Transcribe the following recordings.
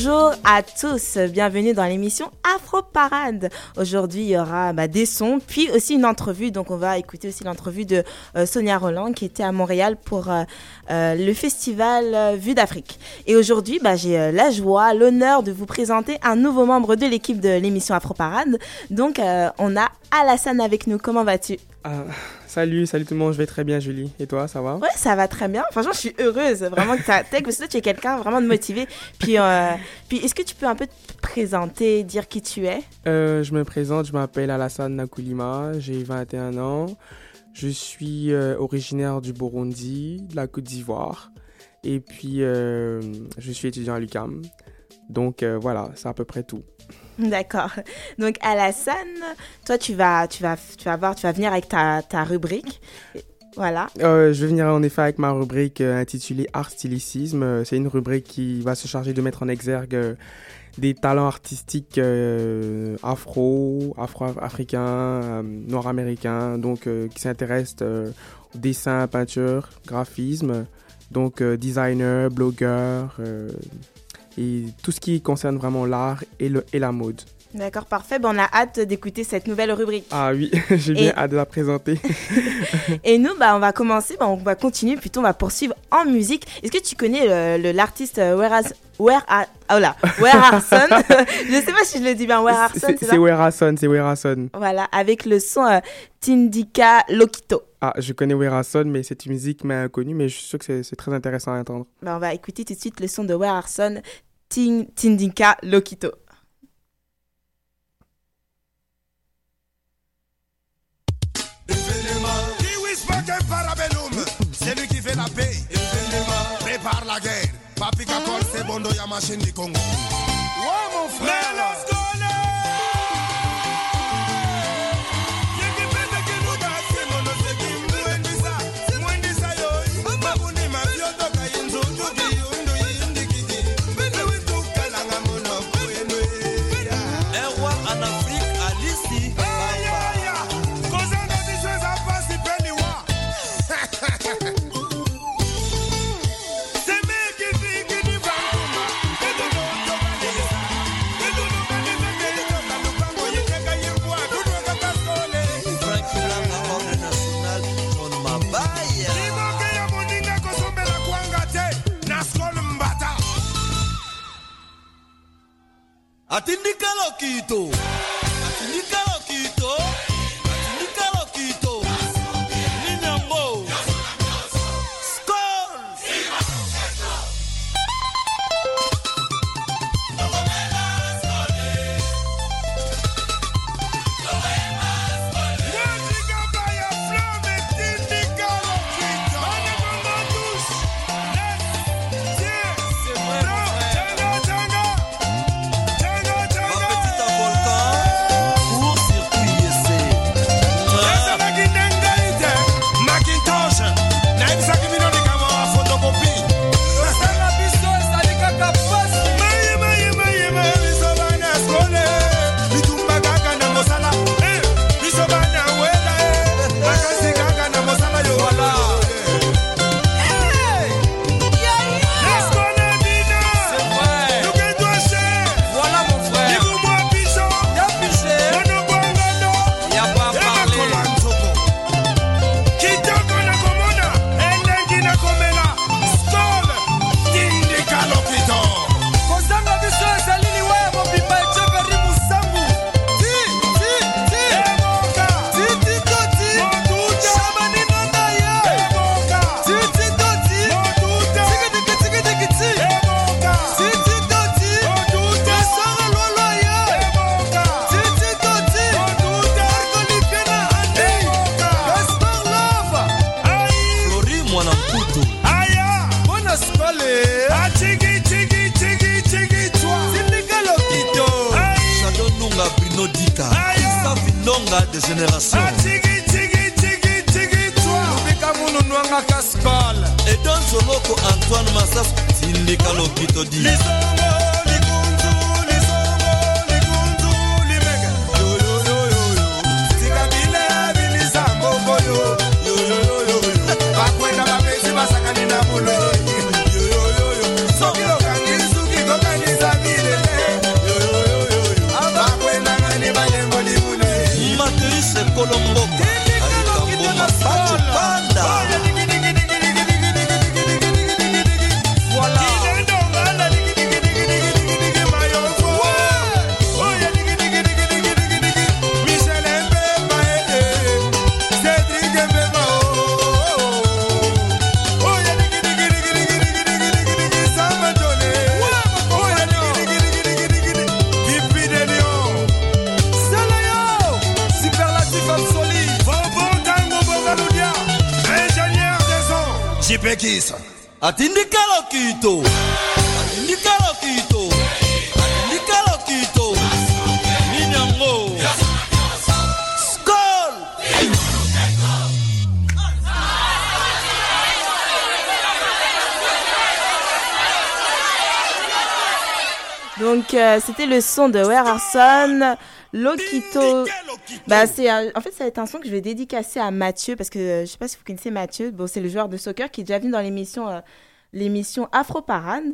Bonjour à tous, bienvenue dans l'émission Afro Parade. Aujourd'hui, il y aura bah, des sons, puis aussi une entrevue. Donc, on va écouter aussi l'entrevue de euh, Sonia Roland qui était à Montréal pour euh, euh, le festival Vue d'Afrique. Et aujourd'hui, bah, j'ai la joie, l'honneur de vous présenter un nouveau membre de l'équipe de l'émission Afro Parade. Donc, on a Alassane avec nous. Comment vas-tu? Ah, salut, salut tout le monde, je vais très bien Julie. Et toi, ça va? Ouais, ça va très bien. Franchement, je suis heureuse vraiment que tu parce que toi, tu es quelqu'un vraiment de motivé. Puis, euh, puis est-ce que tu peux un peu te présenter, dire qui tu es? Euh, Je me présente, je m'appelle Alassane Nakulima, j'ai 21 ans. Je suis euh, originaire du Burundi, de la Côte d'Ivoire. Et puis, je suis étudiant à l'UCAM. Donc voilà, c'est à peu près tout. D'accord. Donc Alassane, toi tu vas, tu vas, tu vas voir, tu vas venir avec ta, rubrique. Voilà. Euh, je vais venir en effet avec ma rubrique euh, intitulée Art Stylicisme. Euh, C'est une rubrique qui va se charger de mettre en exergue des talents artistiques afro, afro-africains, nord-américains, donc qui s'intéressent au dessin, peinture, graphisme, donc designer, blogueur et tout ce qui concerne vraiment l'art et, le, et la mode. D'accord, parfait. Ben, on a hâte d'écouter cette nouvelle rubrique. Ah oui, j'ai bien Et- hâte de la présenter. Et nous, bah, on va commencer, bah, on va continuer, plutôt on va poursuivre en musique. Est-ce que tu connais le- le- l'artiste euh, Where Where Har- oh là, Where Harson Je sais pas si je le dis bien, Where Harson, C'est c'est ça? C'est c'est Werason. Voilà, avec le son euh, Tindika Lokito. Ah, je connais Werason, mais cette musique m'est inconnue, mais je suis sûr que c'est- très intéressant à entendre. Bah, on va écouter tout de suite le son de Where Harson, Tin- Tindika Lokito. C'est lui qui fait la paix. Prépare la guerre. Papi Kakol, c'est Bondo, y'a machine du Congo. Ouais, mon frère. Martin de Caloquito. Donc, euh, c'était le son de Where Arson, Lokito. Bah, c'est, un- en fait, ça va être un son que je vais dédicacer à Mathieu, parce que euh, je sais pas si vous connaissez Mathieu. Bon, c'est le joueur de soccer qui est déjà venu dans l'émission. euh, l'émission Afro Parade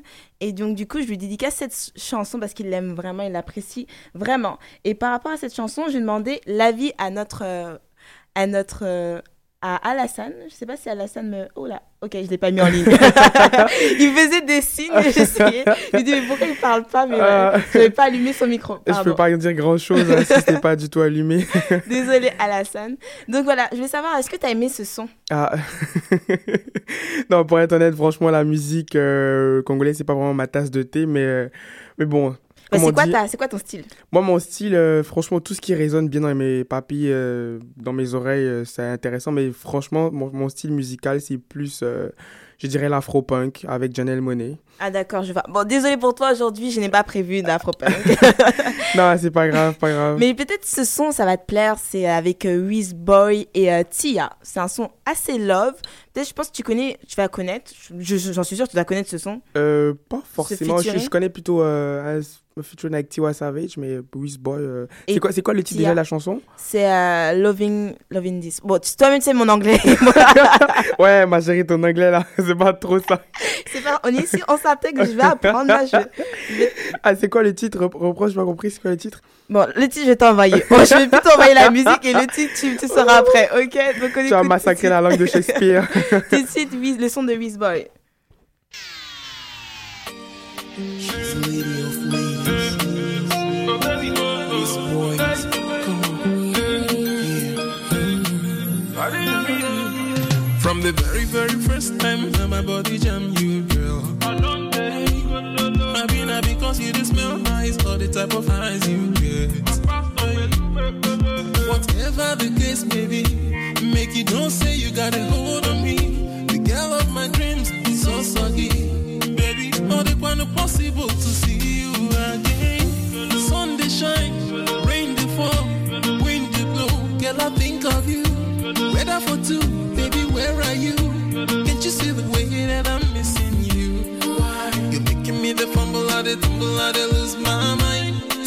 et donc du coup je lui dédicace cette ch- chanson parce qu'il l'aime vraiment il l'apprécie vraiment et par rapport à cette chanson j'ai demandé l'avis à notre euh, à notre euh, à Alassane je sais pas si Alassane me oh là ok je l'ai pas mis en ligne il faisait des signes et j'essayais je lui dis mais pourquoi il parle pas mais ouais, je n'avais pas allumé son micro Je Pardon. peux pas dire grand chose si c'était pas du tout allumé. Désolée Alassane. Donc voilà, je voulais savoir, est-ce que tu as aimé ce son? Ah. non, pour être honnête, franchement, la musique euh, congolaise, c'est pas vraiment ma tasse de thé, mais, euh, mais bon. Bah, C'est quoi, ta- c'est quoi ton style? Moi, mon style, euh, franchement, tout ce qui résonne bien dans mes papilles, euh, dans mes oreilles, euh, c'est intéressant. Mais franchement, mon, mon style musical, c'est plus, je dirais, l'afro-punk avec Janelle Monet. Ah d'accord, je vois. Bon, désolée pour toi, aujourd'hui, je n'ai pas prévu d'afropunk. non, c'est pas grave, pas grave. Mais peut-être ce son, ça va te plaire. C'est avec euh, Boy et euh, Tia. C'est un son assez love. Peut-être, je pense que tu connais, tu vas connaître. Je- je- J'en suis sûre, tu dois connaître ce son. Euh, pas forcément. Je, je connais plutôt euh, featuring avec Tiwa Savage, mais Boy. euh, c'est quoi, quoi le titre déjà de la chanson? C'est euh, Loving, Loving This. Bon, toi-même, tu sais mon anglais. Ouais, ma chérie, ton anglais là, c'est pas trop ça. C'est pas, on est ici, on s'intègre, je vais apprendre. Là, je, Ah, c'est quoi le titre? Rep- Reproche, j'ai pas compris, c'est quoi le titre? Bon, le titre, je vais t'envoyer. Bon, je vais plutôt envoyer la musique et le titre, tu, tu sauras après, ok? Donc, on Tu as écoute massacré la langue de Shakespeare. Tout de suite, Wiz- le son de Boy. on. Yeah. From the very, very first time that my body jam you, girl. Maybe not because you smell the type of eyes you get. Whatever the case may be, make you don't say you got a hold on me. The girl of my dreams is so soggy. Baby, all the one possible to see you again. Sun they shine, rain they fall, wind they blow. Girl, I think of you. Weather for two, baby, where are you? Can't you see the way that I'm missing you? You're making me the fumble, I the tumble, I the lose my mind.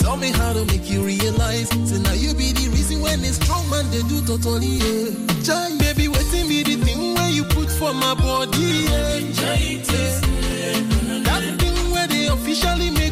Tell me how to make you realize. Say now you be the reason when it's strong man they do totally. Yeah. Jai, baby, waiting be the thing where you put for my body. Yeah. That thing where they officially make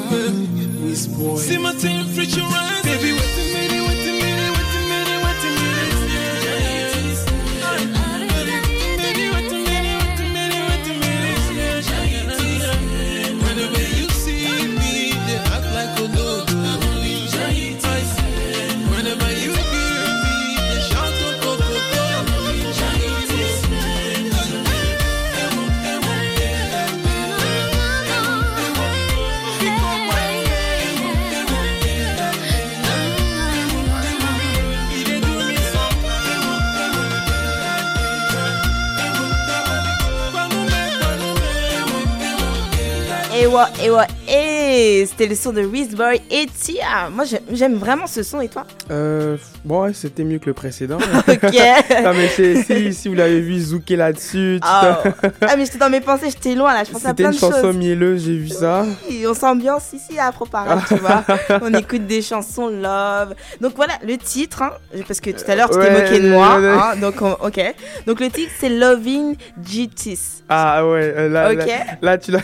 me, baby. See my temperature c'était le son de Reese Boy et Tia. Moi, j'ai- j'aime vraiment ce son, et toi Euh, bon, ouais, c'était mieux que le précédent. Ok. non, mais si, si vous l'avez vu zouker là-dessus, tu Ah, mais j'étais dans mes pensées, j'étais loin là, je pensais à c'était plein une de chanson choses. mielleuse, j'ai vu ça. Oui, on s'ambiance ici à Afro Parade, tu vois. On écoute des chansons love. Donc voilà, le titre, hein, parce que tout à l'heure tu t'es Ouais, moqué de moi. ouais, hein, donc on- ok. Donc le titre c'est Loving GTS. Ah ouais, euh, là, Ok. là, là, tu l'as.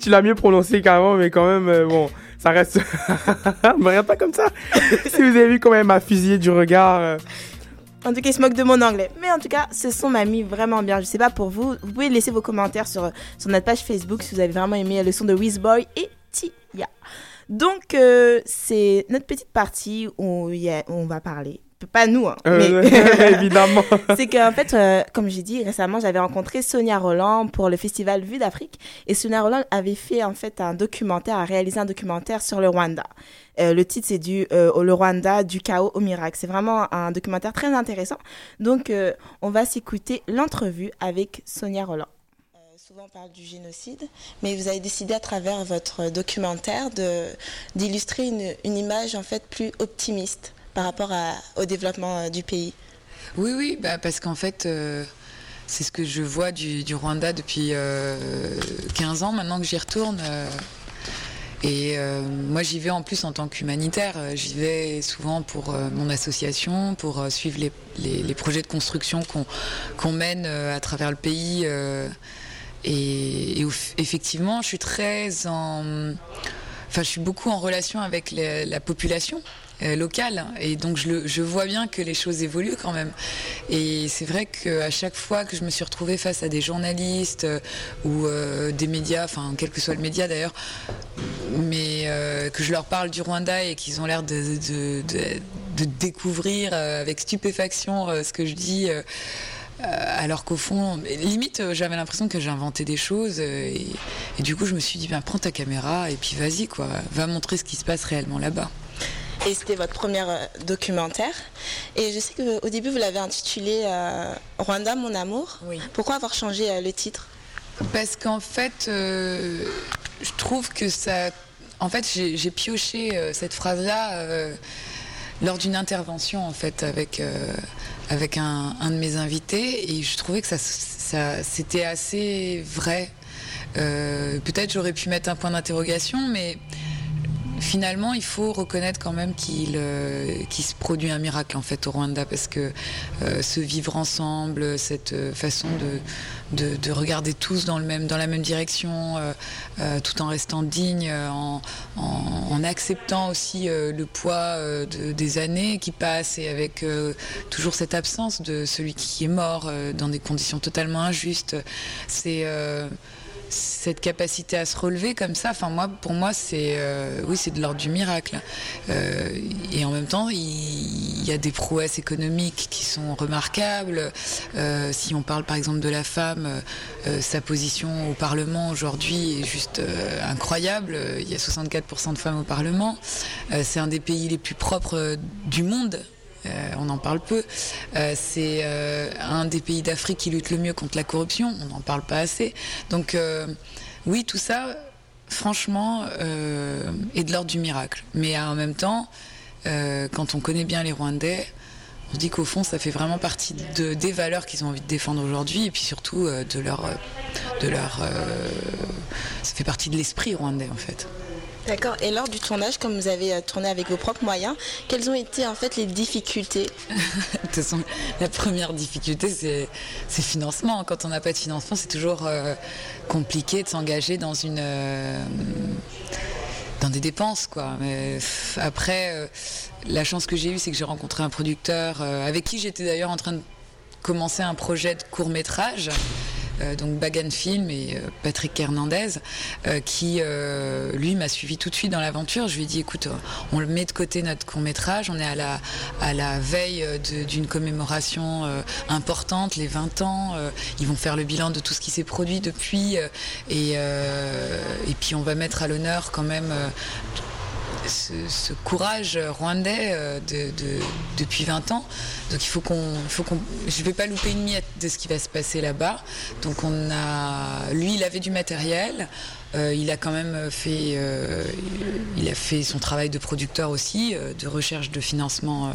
tu l'as mieux prononcé qu'avant, mais quand même, euh, bon, ça reste. me regarde pas comme ça. si vous avez vu quand même ma fusillé du regard. euh, En tout cas, il se moque de mon anglais. Mais en tout cas, ce son m'a mis vraiment bien. Je sais pas pour vous. Vous pouvez laisser vos commentaires sur, sur notre page Facebook si vous avez vraiment aimé le son de Boy et Tia. Donc, euh, c'est notre petite partie où, il y a- où on va parler pas nous, hein, Euh, mais évidemment. c'est qu'en fait, euh, comme j'ai dit récemment, j'avais rencontré Sonia Roland pour le festival Vue d'Afrique et Sonia Roland avait fait en fait un documentaire, a réalisé un documentaire sur le Rwanda. Euh, le titre c'est du euh, le Rwanda du chaos au miracle. C'est vraiment un documentaire très intéressant. Donc euh, on va s'écouter l'entrevue avec Sonia Roland. Souvent on parle du génocide, mais vous avez décidé à travers votre documentaire de d'illustrer une, une image en fait plus optimiste par rapport à- au développement euh, du pays? Oui, oui, bah, parce qu'en fait, euh, c'est ce que je vois du, Rwanda depuis euh, 15 ans maintenant que j'y retourne. euh, et euh, moi, j'y vais en plus en tant qu'humanitaire. Euh, J'y vais souvent pour euh, mon association, pour euh, suivre les, projets de construction qu'on mène euh, à travers le pays. euh, et, effectivement, je suis très en. Enfin, je suis beaucoup en relation avec la population euh, locale. Et donc, je, vois bien que les choses évoluent quand même. Et c'est vrai qu'à chaque fois que je me suis retrouvée face à des journalistes euh, ou euh, des médias, enfin, quel que soit le média d'ailleurs, mais euh, que je leur parle du Rwanda et qu'ils ont l'air de, découvrir avec stupéfaction ce que je dis. alors qu'au fond, limite, j'avais l'impression que j'inventais des choses. et, et du coup, je me suis dit, ben, prends ta caméra et puis vas-y, quoi. Va montrer ce qui se passe réellement là-bas. Et c'était votre premier euh, documentaire. Et je sais qu'au début, vous l'avez intitulé euh, Rwanda, mon amour. Pourquoi avoir changé euh, le titre? Parce qu'en fait, euh, je trouve que ça. En fait, j'ai pioché cette phrase-là lors d'une intervention, en fait, avec, euh, avec un, un de mes invités, et je trouvais que ça, ça, c'était assez vrai. Euh, Peut-être j'aurais pu mettre un point d'interrogation, mais finalement, il faut reconnaître quand même qu'il euh, se produit un miracle en fait au Rwanda parce que euh, ce vivre ensemble, cette euh, façon de, de, de regarder tous dans, le même, dans la même direction, euh, euh, tout en restant digne, euh, en, en, en acceptant aussi le poids de- des années qui passent et avec toujours cette absence de celui qui est mort dans des conditions totalement injustes. C'est cette capacité à se relever comme ça, enfin moi, pour moi, c'est euh, oui, c'est de l'ordre du miracle. Euh, et en même temps, il, y a des prouesses économiques qui sont remarquables. Euh, si on parle par exemple de la femme, euh, sa position au Parlement aujourd'hui est juste euh, incroyable. Il y a 64% de femmes au Parlement. Euh, c'est un des pays les plus propres euh, du monde. Euh, on en parle peu. Euh, c'est euh, un des pays d'Afrique qui lutte le mieux contre la corruption. On n'en parle pas assez. Donc oui, tout ça, franchement, est de l'ordre du miracle. Mais en même temps, quand on connaît bien les Rwandais, on se dit qu'au fond, ça fait vraiment partie de, des valeurs qu'ils ont envie de défendre aujourd'hui, et puis surtout de leur, de leur, ça fait partie de l'esprit rwandais en fait. D'accord. Et lors du tournage, comme vous avez euh, tourné avec vos propres moyens, quelles ont été en fait les difficultés? De toute façon, la première difficulté, c'est financement. Quand on n'a pas de financement, c'est toujours euh, compliqué de s'engager dans une euh, dans des dépenses, quoi. Mais après, la chance que j'ai eue, c'est que j'ai rencontré un producteur avec qui j'étais d'ailleurs en train de commencer un projet de court métrage. Euh, donc Bagan Film et euh, Patrick Hernandez, euh, qui lui m'a suivi tout de suite dans l'aventure. Je lui ai dit écoute, on le met de côté notre court métrage, on est à la, à la veille d'une commémoration importante, les 20 ans. ils vont faire le bilan de tout ce qui s'est produit depuis, et, et puis on va mettre à l'honneur quand même. Ce, courage rwandais euh, de, de- depuis 20 ans. Donc il faut qu'on, faut je vais pas louper une miette de ce qui va se passer là-bas. Donc on a, lui, il avait du matériel. Euh, il a quand même fait, euh, il a fait son travail de producteur aussi, euh, de recherche de financement euh,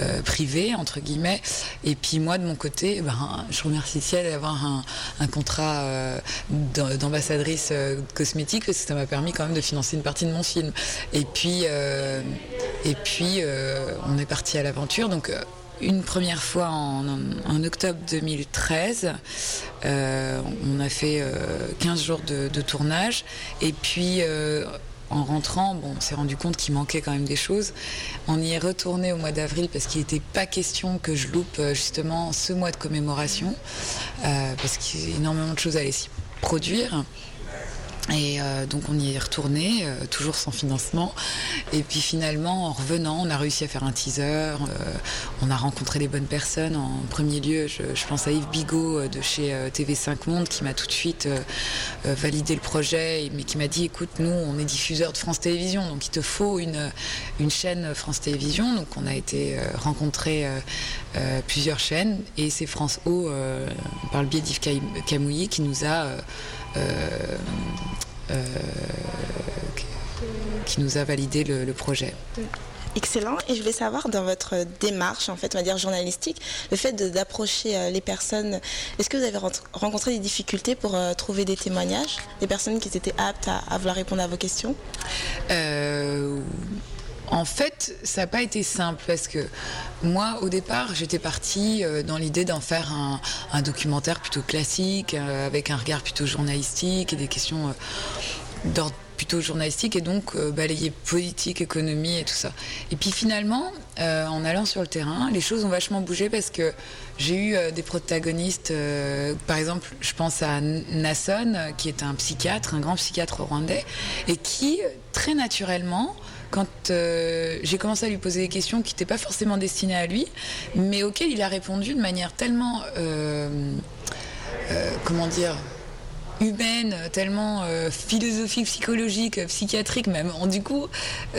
euh, privé entre guillemets. Et puis moi de mon côté, ben, je remercie ciel d'avoir un, un contrat euh, d'am- d'ambassadrice euh, cosmétique parce que ça m'a permis quand même de financer une partie de mon film. Et puis, euh, et puis euh, on est parti à l'aventure. Donc euh, une première fois en, octobre 2013. Euh, on a fait euh, 15 jours de, tournage. Et puis, euh, en rentrant, on s'est rendu compte qu'il manquait quand même des choses. On y est retourné au mois d'avril parce qu'il n'était pas question que je loupe euh, justement ce mois de commémoration. euh, parce qu'il y a énormément de choses à aller s'y produire. Et euh, donc on y est retourné, euh, toujours sans financement. Et puis finalement, en revenant, on a réussi à faire un teaser. euh, on a rencontré les bonnes personnes. En premier lieu, je, je pense à Yves Bigot euh, de chez euh, TV5 Monde qui m'a tout de suite euh, validé le projet, et- mais qui m'a dit écoute, nous, on est diffuseur de France Télévisions, donc il te faut une, une chaîne France Télévisions. Donc on a été rencontrer plusieurs chaînes et c'est France O, par le biais d'Yves Cam- Camouilly, qui nous a. euh, euh, qui nous a validé le, le projet. Excellent. Et je voulais savoir, dans votre démarche, en fait, on va dire journalistique, le fait d'approcher euh, les personnes, est-ce que vous avez rencontré des difficultés pour euh, trouver des témoignages? Des personnes qui étaient aptes à, à vouloir répondre à vos questions? Euh, en fait, ça n'a pas été simple parce que moi, au départ, j'étais partie euh, dans l'idée d'en faire un, documentaire plutôt classique, euh, avec un regard plutôt journalistique et des questions euh, d'ordre plutôt journalistique et donc balayer politique, économie et tout ça. Et puis finalement, en allant sur le terrain, les choses ont vachement bougé parce que j'ai eu des protagonistes, par exemple, je pense à Nasson, qui est un psychiatre, un grand psychiatre rwandais, et qui, très naturellement, quand euh, j'ai commencé à lui poser des questions qui n'étaient pas forcément destinées à lui, mais auxquelles il a répondu de manière tellement, euh, euh, comment dire, humaine, tellement euh, philosophique, psychologique, euh, psychiatrique même. En- Du coup,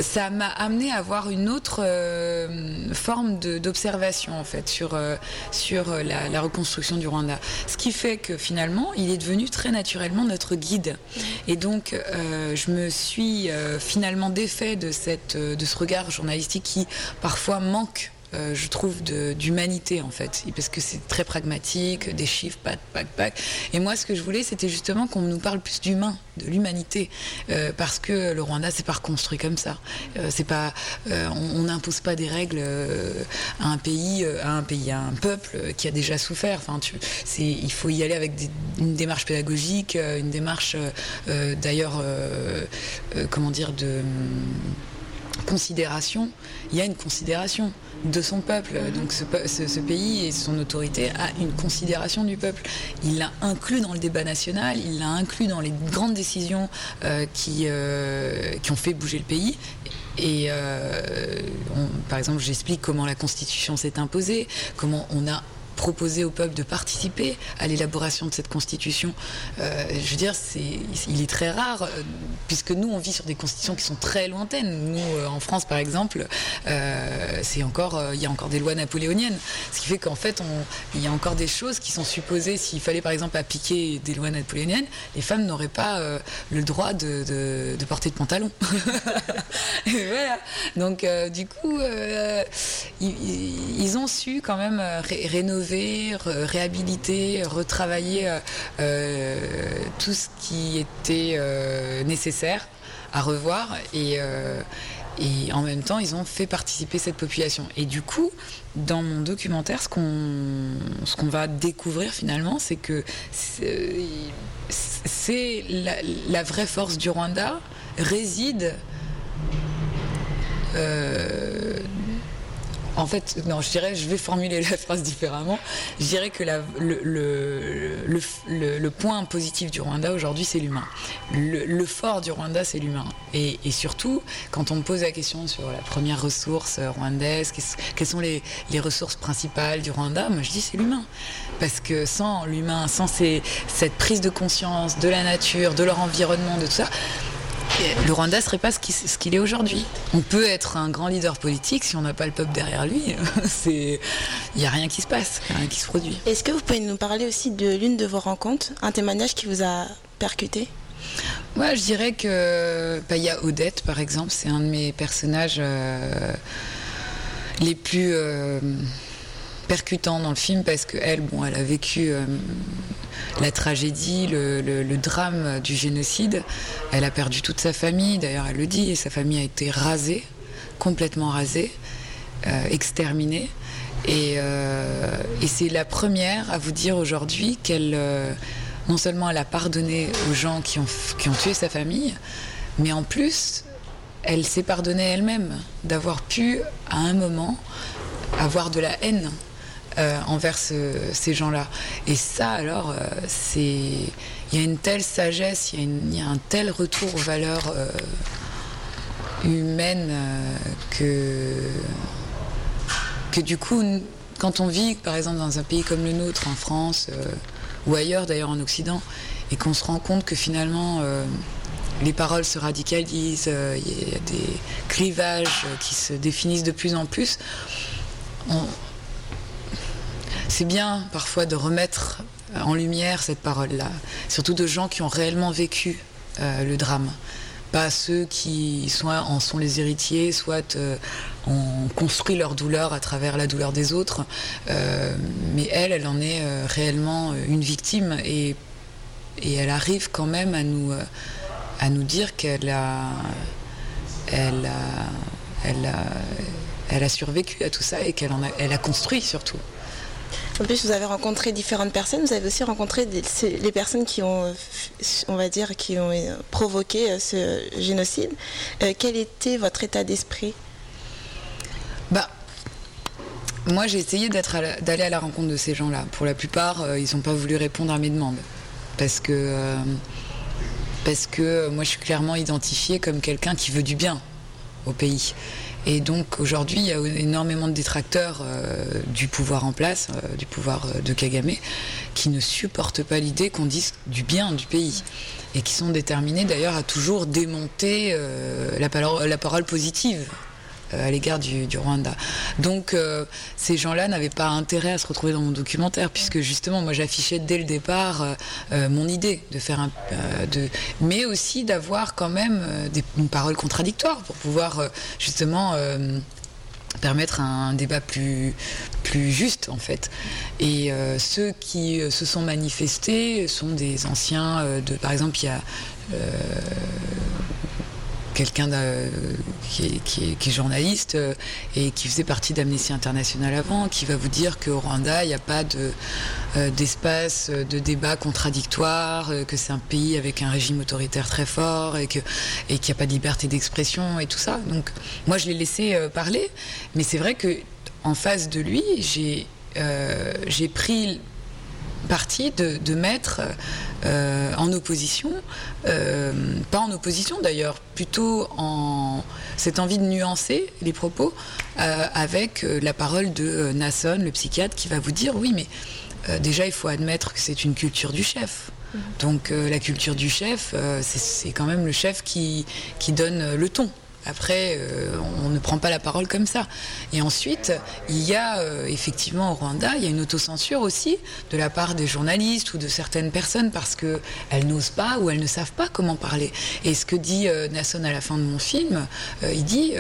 ça m'a amené à avoir une autre euh, forme d'observation en fait sur, euh, sur euh, la, la reconstruction du Rwanda. Ce qui fait que finalement, il est devenu très naturellement notre guide. Et donc, euh, je me suis euh, finalement défait de, cette, euh, de ce regard journalistique qui parfois manque euh, je trouve, d'humanité en fait, parce que c'est très pragmatique, des chiffres, pac, pac, pac. Et moi, ce que je voulais, c'était justement qu'on nous parle plus d'humain, de l'humanité, euh, parce que le Rwanda, c'est pas reconstruit comme ça. Euh, c'est pas, on n'impose pas des règles à un pays, à un pays, à un peuple qui a déjà souffert. Enfin, il faut y aller avec une démarche pédagogique, une démarche, d'ailleurs, comment dire, de considération, il y a une considération de son peuple. Donc ce, pays et son autorité a une considération du peuple. Il l'a inclus dans le débat national, il l'a inclus dans les grandes décisions euh, qui, euh, qui ont fait bouger le pays. Et euh, par exemple, j'explique comment la Constitution s'est imposée, comment on a proposé au peuple de participer à l'élaboration de cette constitution. Euh, je veux dire, c'est, il est très rare, euh, puisque nous, on vit sur des constitutions qui sont très lointaines. Nous, euh, en France, par exemple, c'est encore, il y a encore des lois napoléoniennes, ce qui fait qu'en fait, il y a encore des choses qui sont supposées. S'il fallait, par exemple, appliquer des lois napoléoniennes, les femmes n'auraient pas le droit de, porter de pantalon. Donc, du coup, ils, ont su quand même ré- rénover, réhabiliter, retravailler euh, euh, tout ce qui était euh, nécessaire à revoir et, et en même temps, ils ont fait participer cette population. Et du coup, dans mon documentaire, ce qu'on va découvrir finalement, c'est que c'est la, la vraie force du Rwanda réside en fait, non, je dirais, je vais formuler la phrase différemment. Je dirais que le, point positif du Rwanda aujourd'hui, c'est l'humain. Le, fort du Rwanda, c'est l'humain. Et, surtout, quand on me pose la question sur la première ressource rwandaise, quelles sont les, ressources principales du Rwanda, moi je dis c'est l'humain. Parce que sans l'humain, sans cette prise de conscience de la nature, de leur environnement, de tout ça, le Rwanda serait pas ce qu'il est aujourd'hui. On peut être un grand leader politique si on n'a pas le peuple derrière lui. C'est, il y a rien qui se passe, rien qui se produit. Est-ce que vous pouvez nous parler aussi de l'une de vos rencontres, un témoignage qui vous a percuté? Moi, je dirais que bah, il y a Odette, par exemple, c'est un de mes personnages euh, les plus euh, percutants dans le film parce que elle, bon, elle a vécu euh, la tragédie, le, drame du génocide. Elle a perdu toute sa famille, d'ailleurs, elle le dit, et sa famille a été rasée, complètement rasée, euh, exterminée. Et, euh, et c'est la première à vous dire aujourd'hui qu'elle, non seulement elle a pardonné aux gens qui ont tué sa famille, mais en plus, elle s'est pardonnée elle-même d'avoir pu, à un moment, avoir de la haine euh, envers ce- ces gens-là. Et ça, alors, euh, c'est. Il y a une telle sagesse, il y, a un tel retour aux valeurs euh, humaines que. que du coup, quand on vit, par exemple, dans un pays comme le nôtre, en France, ou ailleurs d'ailleurs en Occident, et qu'on se rend compte que finalement. les paroles se radicalisent, il y a des clivages qui se définissent de plus en plus. C'est bien parfois de remettre en lumière cette parole-là, surtout de gens qui ont réellement vécu euh, le drame. Pas ceux qui soit en sont les héritiers, soit euh, ont construit leur douleur à travers la douleur des autres. Euh, mais elle, elle en est euh, réellement euh, une victime et, et elle arrive quand même à nous, euh, à nous dire qu'elle a, elle a, elle a, elle a survécu à tout ça et qu'elle en a, elle a construit surtout. En plus, vous avez rencontré différentes personnes. Vous avez aussi rencontré les personnes qui ont, on va dire, qui ont euh, provoqué euh, ce génocide. Euh, quel était votre état d'esprit? Bah, moi, j'ai essayé d'aller à la rencontre de ces gens-là. Pour la plupart, ils n'ont pas voulu répondre à mes demandes. Parce que, parce que moi, je suis clairement identifiée comme quelqu'un qui veut du bien au pays. Et donc, aujourd'hui, il y a énormément de détracteurs euh, du pouvoir en place, euh, du pouvoir euh, de Kagame, qui ne supportent pas l'idée qu'on dise du bien du pays. Et qui sont déterminés d'ailleurs à toujours démonter la, parole, positive à l'égard du, Rwanda. Donc euh, ces gens-là n'avaient pas intérêt à se retrouver dans mon documentaire puisque justement moi j'affichais dès le départ euh, euh, mon idée de faire un, euh, de, mais aussi d'avoir quand même euh, des, une parole contradictoire pour pouvoir euh, justement euh, permettre un débat plus, plus juste en fait. Et euh, ceux qui euh, se sont manifestés sont des anciens euh, de par exemple il y a euh, quelqu'un qui, est, journaliste euh, et qui faisait partie d'Amnesty International avant, qui va vous dire qu'au Rwanda, il n'y a pas euh, d'espace euh, de débat contradictoire, que c'est un pays avec un régime autoritaire très fort et, que, et qu'il n'y a pas de liberté d'expression et tout ça. Donc moi, je l'ai laissé parler, mais c'est vrai que en face de lui, j'ai pris parti de, de mettre euh, en opposition, euh, pas en opposition d'ailleurs, plutôt en cette envie de nuancer les propos euh, avec la parole de Nasson, le psychiatre, qui va vous dire oui, mais déjà il faut admettre que c'est une culture du chef. Donc euh, la culture du chef, c'est- quand même le chef qui, qui donne le ton. Après, euh, on ne prend pas la parole comme ça. Et ensuite, il y a euh, effectivement au Rwanda, il y a une autocensure aussi de la part des journalistes ou de certaines personnes parce que elles n'osent pas ou elles ne savent pas comment parler. Et ce que dit euh, Nasson à la fin de mon film, il dit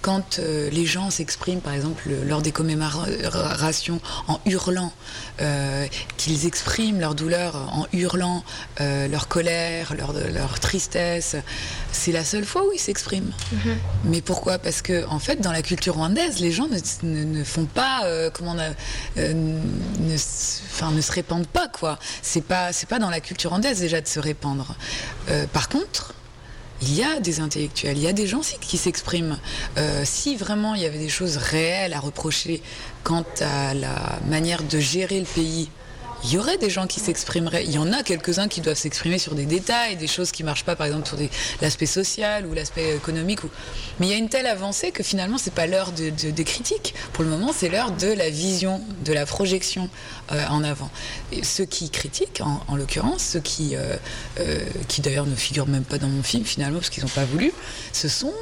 quand les gens s'expriment, par exemple lors des commémorations, en hurlant, euh, qu'ils expriment leur douleur en hurlant, euh, leur colère, leur, leur tristesse, c'est la seule fois où ils s'expriment. Mais pourquoi? Parce que en fait, dans la culture rwandaise, les gens ne, ne- ne font pas, euh, comment on a- ne, enfin, ne se répandent pas quoi. C'est pas, c'est pas dans la culture rwandaise déjà de se répandre. Par contre. Il y a des intellectuels, il y a des gens qui s'expriment. Euh, si vraiment il y avait des choses réelles à reprocher quant à la manière de gérer le pays, il y aurait des gens qui s'exprimeraient. Il y en a quelques-uns qui doivent s'exprimer sur des détails, des choses qui marchent pas, par exemple sur l'aspect social ou l'aspect économique. Ou... Mais il y a une telle avancée que finalement c'est pas l'heure de- de- des critiques. Pour le moment, c'est l'heure de la vision, de la projection euh, en avant. Ceux qui critiquent, en, en l'occurrence, ceux qui, euh, euh, qui d'ailleurs ne figurent même pas dans mon film finalement parce qu'ils n'ont pas voulu, ce sont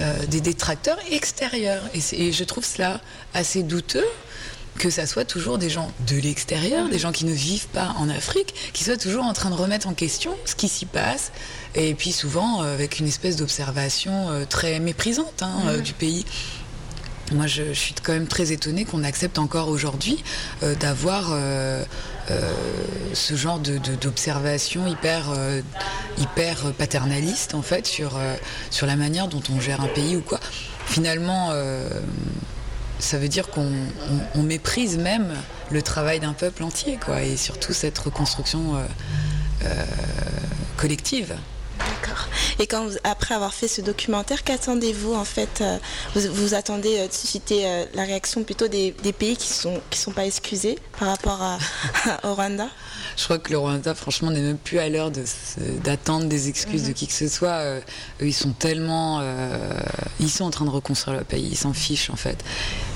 euh, des détracteurs extérieurs. Et, et je trouve cela assez douteux que ça soit toujours des gens de l'extérieur, des gens qui ne vivent pas en Afrique, qui soient toujours en train de remettre en question ce qui s'y passe, et puis souvent euh, avec une espèce d'observation euh, très méprisante hein, euh, du pays. Moi, je, je suis quand même très étonnée qu'on accepte encore aujourd'hui euh, d'avoir euh, euh, ce genre de- de- d'observation hyper, hyper paternaliste, en fait, sur, sur la manière dont on gère un pays ou quoi. Finalement, ça veut dire qu'on on- on méprise même le travail d'un peuple entier, quoi, et surtout cette reconstruction euh, euh, collective. D'accord. Et quand vous, après avoir fait ce documentaire, qu'attendez-vous en fait euh, vous, attendez de susciter la réaction plutôt des, des pays qui sont qui sont pas excusés par rapport à, au Rwanda? Je crois que le Rwanda, franchement, n'est même plus à l'heure de d'attendre des excuses de qui que ce soit. Eux, ils sont tellement. euh, ils sont en train de reconstruire le pays, ils s'en fichent en fait.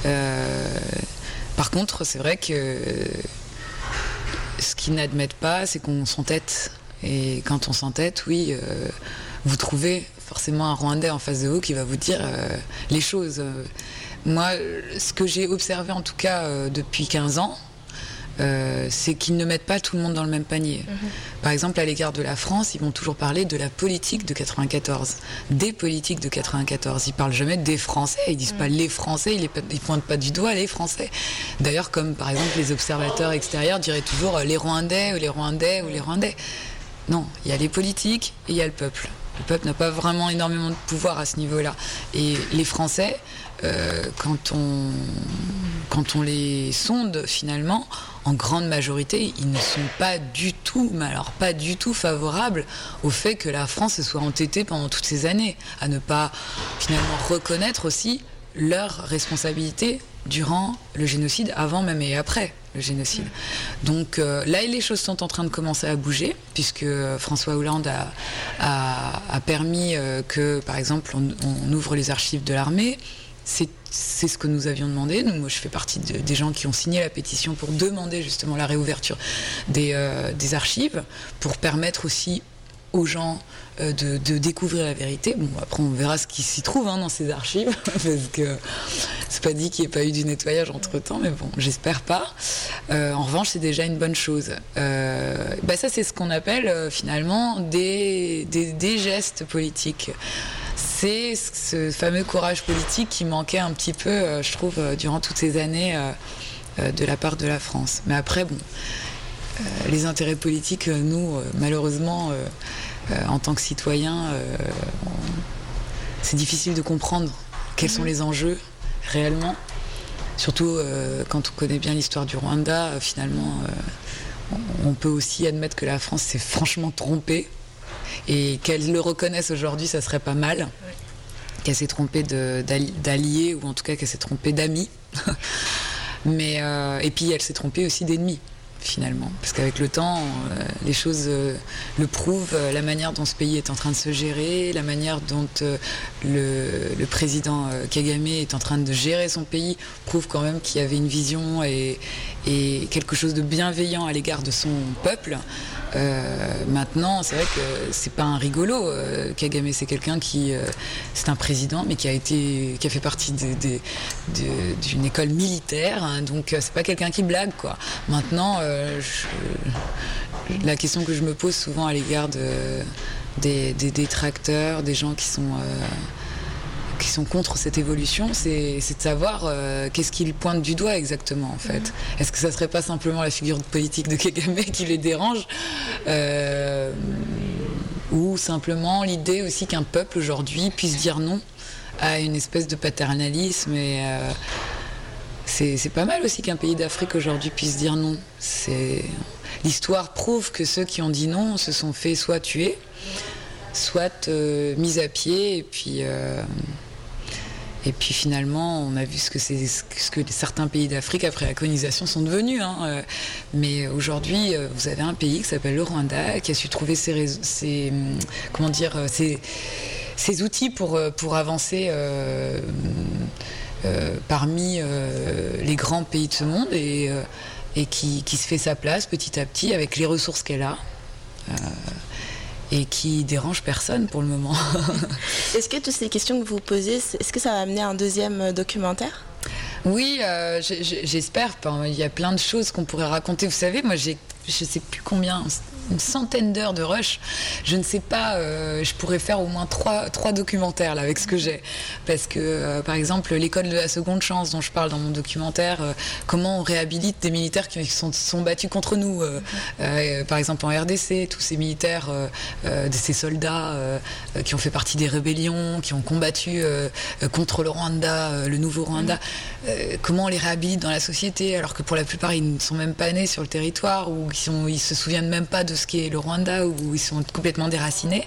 Euh, par contre, c'est vrai que ce qu'ils n'admettent pas, c'est qu'on s'entête. Et quand on s'entête, oui, euh, vous trouvez forcément un Rwandais en face de vous qui va vous dire euh, les choses. Moi, ce que j'ai observé en tout cas euh, depuis 15 ans, euh, c'est qu'ils ne mettent pas tout le monde dans le même panier. Par exemple, à l'égard de la France, ils vont toujours parler de la politique de 94, des politiques de 94. Ils parlent jamais des Français, ils disent pas les Français, ils, les, ils pointent pas du doigt les Français. D'ailleurs, comme par exemple les observateurs extérieurs diraient toujours euh, les Rwandais ou les Rwandais ou les Rwandais. Non, il y a les politiques et il y a le peuple. Le peuple n'a pas vraiment énormément de pouvoir à ce niveau-là. Et les Français, euh, quand, on, quand on les sonde finalement, en grande majorité, ils ne sont pas du tout, mais alors pas du tout favorables au fait que la France se soit entêtée pendant toutes ces années, à ne pas finalement reconnaître aussi leur responsabilité durant le génocide, avant même et après le génocide. Donc euh, là, les choses sont en train de commencer à bouger, puisque euh, François Hollande a, a- a permis euh, que, par exemple, on, on ouvre les archives de l'armée. C'est ce que nous avions demandé. Moi, je fais partie de- des gens qui ont signé la pétition pour demander justement la réouverture des, euh, archives, pour permettre aussi aux gens euh, de, découvrir la vérité. Bon, après, on verra ce qui s'y trouve hein, dans ces archives, parce que c'est pas dit qu'il n'y ait pas eu du nettoyage entre temps, mais bon, j'espère pas. Euh, en revanche, c'est déjà une bonne chose. Bah, ça, c'est ce qu'on appelle finalement des gestes politiques. C'est ce fameux courage politique qui manquait un petit peu, euh, je trouve, euh, durant toutes ces années euh, de la part de la France. Mais après, bon, les intérêts politiques, nous, malheureusement, en tant que citoyens, c'est difficile de comprendre quels sont les enjeux réellement. Surtout quand on connaît bien l'histoire du Rwanda, finalement, on peut aussi admettre que la France s'est franchement trompée et qu'elle le reconnaisse aujourd'hui, ça serait pas mal. Qu'elle s'est trompée de- d'alli- d'alliés ou en tout cas qu'elle s'est trompée d'amis. Euh, et puis elle s'est trompée aussi d'ennemis finalement, parce qu'avec le temps, euh, les choses euh, le prouvent, euh, la manière dont ce pays est en train de se gérer, la manière dont le, président Kagame est en train de gérer son pays, prouve quand même qu'il y avait une vision et, quelque chose de bienveillant à l'égard de son peuple. Maintenant, c'est vrai que c'est pas un rigolo. Kagame, c'est quelqu'un qui, c'est un président, mais qui a été, qui a fait partie d'une école militaire. hein, donc, c'est pas quelqu'un qui blague, quoi. Maintenant, je- la question que je me pose souvent à l'égard de, des, détracteurs, des gens qui sont euh, qui sont contre cette évolution, c'est de savoir euh, qu'est-ce qu'ils pointent du doigt exactement en fait. Est-ce que ça serait pas simplement la figure politique de Kagame qui les dérange euh, ou simplement l'idée aussi qu'un peuple aujourd'hui puisse dire non à une espèce de paternalisme et euh, c'est pas mal aussi qu'un pays d'Afrique aujourd'hui puisse dire non. L'histoire prouve que ceux qui ont dit non se sont fait soit tuer, soit euh, mis à pied et puis euh, et puis finalement, on a vu ce que, ce que certains pays d'Afrique après la colonisation sont devenus. hein. Euh, Mais aujourd'hui, vous avez un pays qui s'appelle le Rwanda, qui a su trouver ses, comment dire, ses, ses outils pour, pour avancer parmi euh, les grands pays de ce monde et, euh, et qui, qui se fait sa place petit à petit avec les ressources qu'elle a. euh, et qui dérange personne pour le moment. Est-ce que toutes ces questions que vous posez, est-ce que ça va amener un deuxième euh, documentaire? Oui, euh, j'espère. Il y a plein de choses qu'on pourrait raconter. Vous savez, moi, j'ai, je sais plus combien, une centaine d'heures de rush. Je ne sais pas. euh, je pourrais faire au moins trois, trois documentaires là avec ce que j'ai, parce que, euh, par exemple, l'école de la seconde chance dont je parle dans mon documentaire, euh, comment on réhabilite des militaires qui sont, sont battus contre nous. par exemple, en RDC, tous ces militaires, euh, ces soldats qui ont fait partie des rébellions, qui ont combattu contre le Rwanda, le nouveau Rwanda. Euh, comment on les réhabilite dans la société alors que pour la plupart ils ne sont même pas nés sur le territoire ou ils, sont, ils se souviennent même pas de ce qu'est le Rwanda où ils sont complètement déracinés.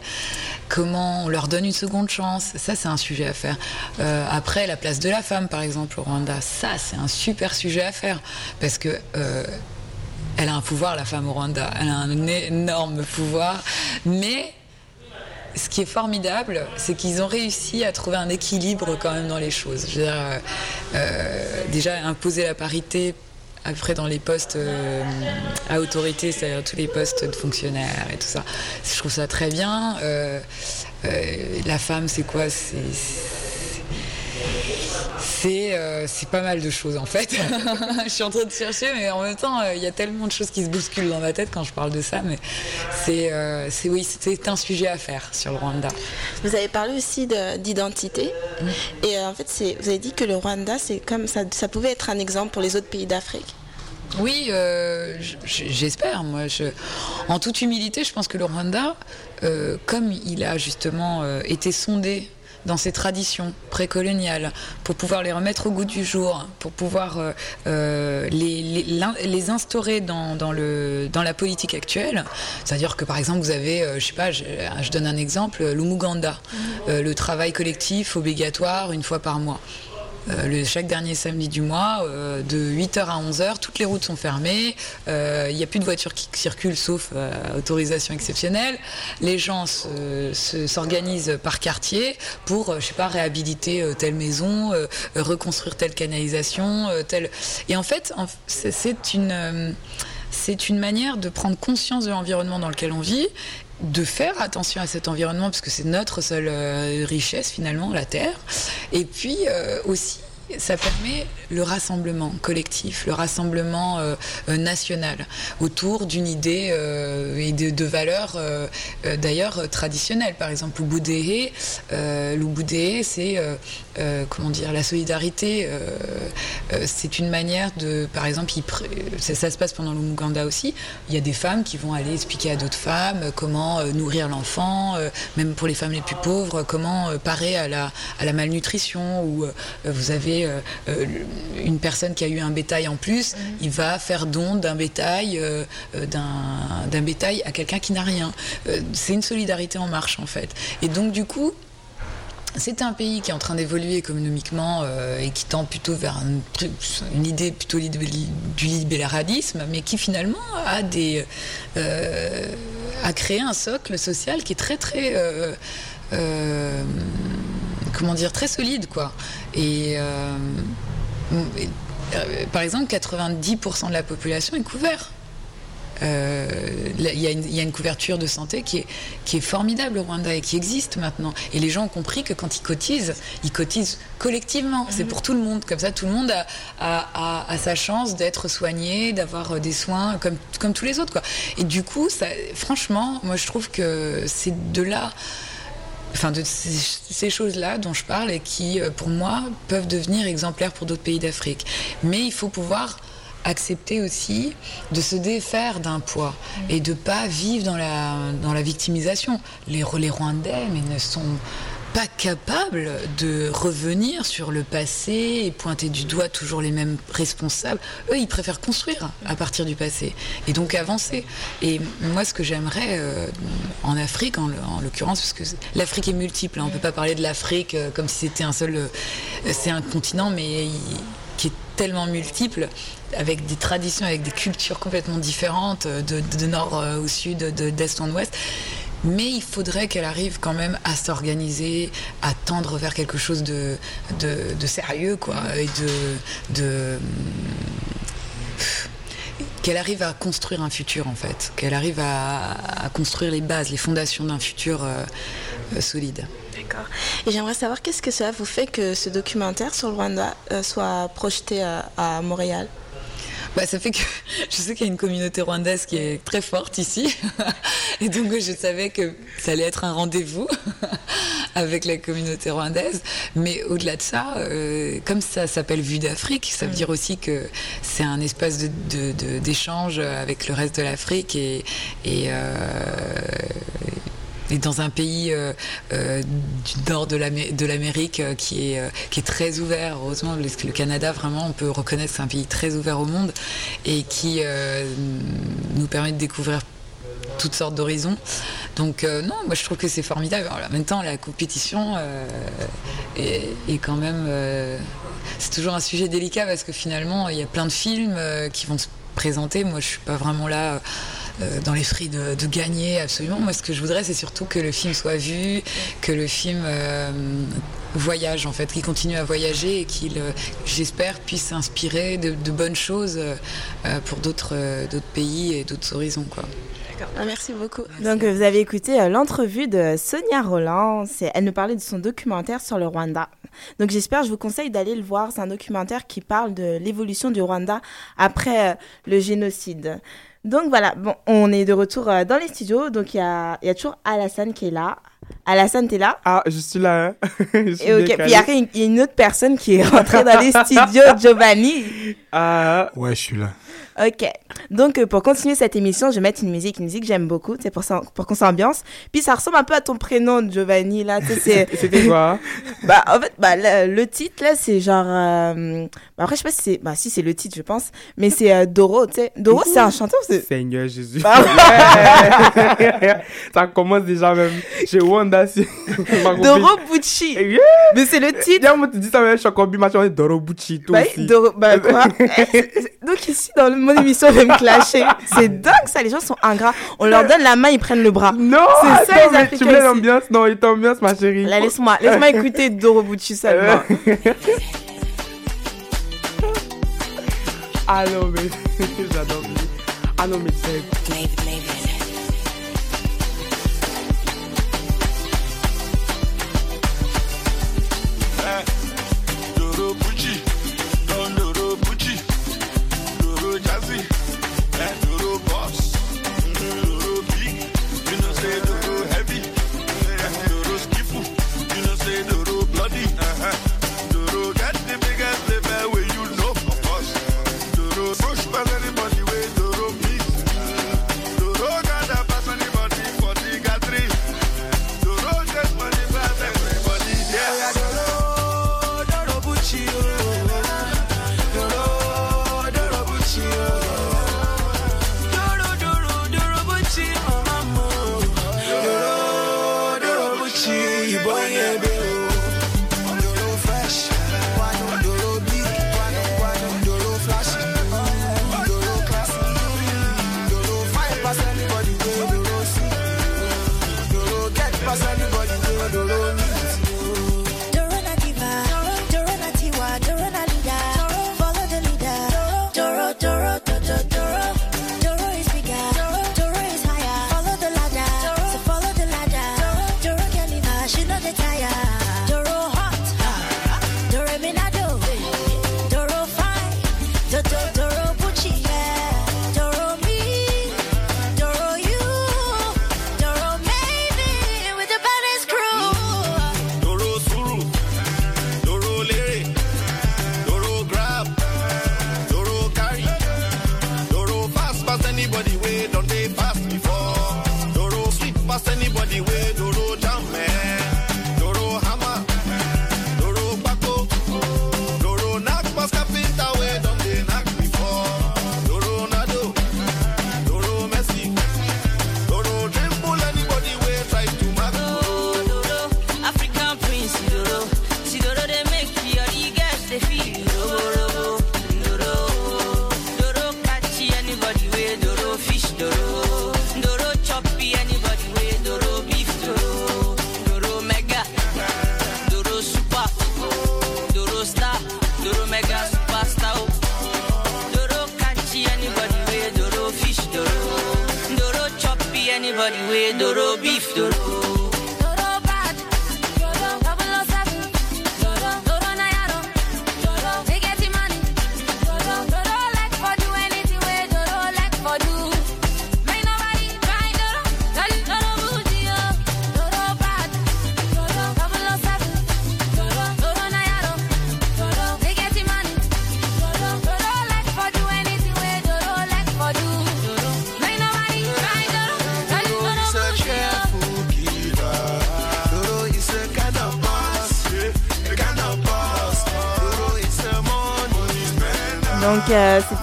Comment on leur donne une seconde chance Ça, c'est un sujet à faire. Euh, après, la place de la femme, par exemple, au Rwanda, ça, c'est un super sujet à faire parce que euh, elle a un pouvoir, la femme au Rwanda. Elle a un énorme pouvoir, mais ce qui est formidable, c'est qu'ils ont réussi à trouver un équilibre quand même dans les choses. Je veux dire, euh, déjà imposer la parité après dans les postes euh, à autorité, c'est-à-dire tous les postes de fonctionnaires et tout ça. Je trouve ça très bien. Euh, euh, la femme, c'est quoi? C'est euh, pas mal de choses en fait. je suis en train de chercher, mais en même temps, euh, il y a tellement de choses qui se bousculent dans ma tête quand je parle de ça. Mais c'est euh, oui, c'est un sujet à faire sur le Rwanda. Vous avez parlé aussi de- d'identité. Et euh, en fait, vous avez dit que le Rwanda, c'est comme ça, ça pouvait être un exemple pour les autres pays d'Afrique. Oui, euh, j'espère. Moi, je, en toute humilité, je pense que le Rwanda, euh, comme il a justement euh, été sondé dans ses traditions précoloniales, pour pouvoir les remettre au goût du jour, pour pouvoir euh, les, les, instaurer dans, dans, le, dans la politique actuelle. C'est-à-dire que, par exemple, vous avez, euh, je sais pas, je, je donne un exemple, l'Umuganda, euh, le travail collectif obligatoire une fois par mois. Euh, le, chaque dernier samedi du mois, euh, de 8h à 11h, toutes les routes sont fermées, euh, il n'y a plus de voitures qui circulent sauf euh, autorisation exceptionnelle. Les gens se- se- s'organisent par quartier pour, euh, je sais pas, réhabiliter euh, telle maison, euh, euh, reconstruire telle canalisation, euh, telle... Et en fait, c'est- une... euh, c'est une manière de prendre conscience de l'environnement dans lequel on vit, de faire attention à cet environnement, parce que c'est notre seule euh, richesse finalement, la Terre. Et puis euh, aussi, ça permet le rassemblement collectif, le rassemblement euh, euh, national autour d'une idée euh, et de, de valeurs euh, euh, d'ailleurs traditionnelles. Par exemple, l'Ubudéhé, c'est euh, comment dire la solidarité. euh, euh, c'est une manière de, par exemple, il ça, ça se passe pendant le Muganda aussi. Il y a des femmes qui vont aller expliquer à d'autres femmes comment nourrir l'enfant, même pour les femmes les plus pauvres, comment parer à la, à la malnutrition. Ou vous avez une personne qui a eu un bétail en plus, il va faire don d'un bétail, d'un bétail à quelqu'un qui n'a rien. C'est une solidarité en marche en fait. Et donc du coup, c'est un pays qui est en train d'évoluer économiquement euh, et qui tend plutôt vers une idée plutôt du libéralisme, mais qui finalement a des euh, créé un socle social qui est très très euh, solide quoi. Et, par exemple, 90% de la population est couverte. Euh, Il y, a une- il y a une couverture de santé qui est, qui est formidable au Rwanda et qui existe maintenant. Et les gens ont compris que quand ils cotisent, ils cotisent collectivement. C'est pour tout le monde. Comme ça, tout le monde a, a- a- a sa chance d'être soigné, d'avoir euh, des soins comme, comme tous les autres. Quoi. Et du coup, ça, franchement, moi je trouve que c'est de là enfin de ces, ces choses-là dont je parle et qui, euh, pour moi, peuvent devenir exemplaires pour d'autres pays d'Afrique. Mais il faut pouvoir accepter aussi de se défaire d'un poids et de pas vivre dans la, dans la victimisation. Les, les Rwandais mais ne sont pas capables de revenir sur le passé et pointer du doigt toujours les mêmes responsables. Eux, ils préfèrent construire à partir du passé et donc avancer. Et moi, ce que j'aimerais euh, en Afrique, en, en l'occurrence, parce que l'Afrique est multiple, hein, on peut pas parler de l'Afrique euh, comme si c'était un seul, euh, c'est un continent, mais qui est tellement multiple, avec des traditions, avec des cultures complètement différentes, euh, de, nord euh, au sud, de- d'est en ouest. Mais il faudrait qu'elle arrive quand même à s'organiser, à tendre vers quelque chose de, sérieux, quoi, et de, qu'elle arrive à construire un futur en fait, qu'elle arrive à, construire les bases, les fondations d'un futur euh, solide. D'accord. Et j'aimerais savoir qu'est-ce que cela vous fait que ce documentaire sur le Rwanda euh, soit projeté à, à Montréal? Bah, ça fait que je sais qu'il y a une communauté rwandaise qui est très forte ici. Et donc, je savais que ça allait être un rendez-vous avec la communauté rwandaise. Mais au-delà de ça, euh, comme ça s'appelle Vue d'Afrique, ça veut dire aussi que c'est un espace de- de- de- d'échange avec le reste de l'Afrique et, et, euh, et dans un pays euh, euh, du nord de l'Amé- de l'Amérique euh, qui, est, euh, qui est très ouvert. Heureusement, le, le Canada, vraiment, on peut reconnaître c'est un pays très ouvert au monde et qui euh, nous permet de découvrir toutes sortes d'horizons. Donc euh, non, moi je trouve que c'est formidable. En même temps, la compétition est, est quand même... c'est toujours un sujet délicat parce que finalement, il y a plein de films qui vont se présenter. Moi, je suis pas vraiment là euh, dans l'esprit de, de gagner absolument. Moi, ce que je voudrais, c'est surtout que le film soit vu, que le film euh, voyage en fait, qu'il continue à voyager et qu'il, euh, j'espère, puisse s'inspirer de, de bonnes choses pour d'autres d'autres pays et d'autres horizons. Quoi. Ah, Merci beaucoup. Donc, vous avez écouté l'entrevue de Sonia Roland. Elle nous parlait de son documentaire sur le Rwanda. Donc, j'espère, je vous conseille d'aller le voir. C'est un documentaire qui parle de l'évolution du Rwanda après le génocide. Donc, voilà. Bon, on est de retour euh, dans les studios. Donc, il y a, il y a toujours Alassane qui est là. Alassane, t'es là? Ah, je suis là. hein. Je suis Et puis après, il y a une- il y a une autre personne qui est rentrée dans les studios, Giovanni. Ah. Ouais, je suis là. Ok. Donc, euh, pour continuer cette émission, je vais mettre une musique, une musique que j'aime beaucoup, c'est pour, ça- pour qu'on s'ambiance. Puis, ça ressemble un peu à ton prénom, Giovanni, là. C'était quoi? Bah, en fait, bah, le, le titre, là, c'est genre. euh, bah, après, je sais pas si c'est. Bah, si, c'est le titre, je pense. Mais c'est euh, Doro, tu sais. Doro, c'est un chanteur. c'est- Seigneur Jésus. Bah Ouais. Ça commence déjà même. J'ai Wanda. Doro Bucci. Mais c'est le titre. D'ailleurs, tu dis ça, mais je suis encore bien machin. Doro Bucci, toi Bah, aussi. Doro, bah, quoi? Donc, ici, dans le- mon émission, vais me clasher. C'est dingue, ça. Les gens sont ingrats. On leur donne la main, ils prennent le bras. Non, c'est ça, attends, les mais tu Africains. mets l'ambiance Non, il t'ambiance, ma chérie. Là, laisse-moi, laisse-moi écouter Doro Bucci seulement. Ah non, mais j'adore. Ah non, mais c'est.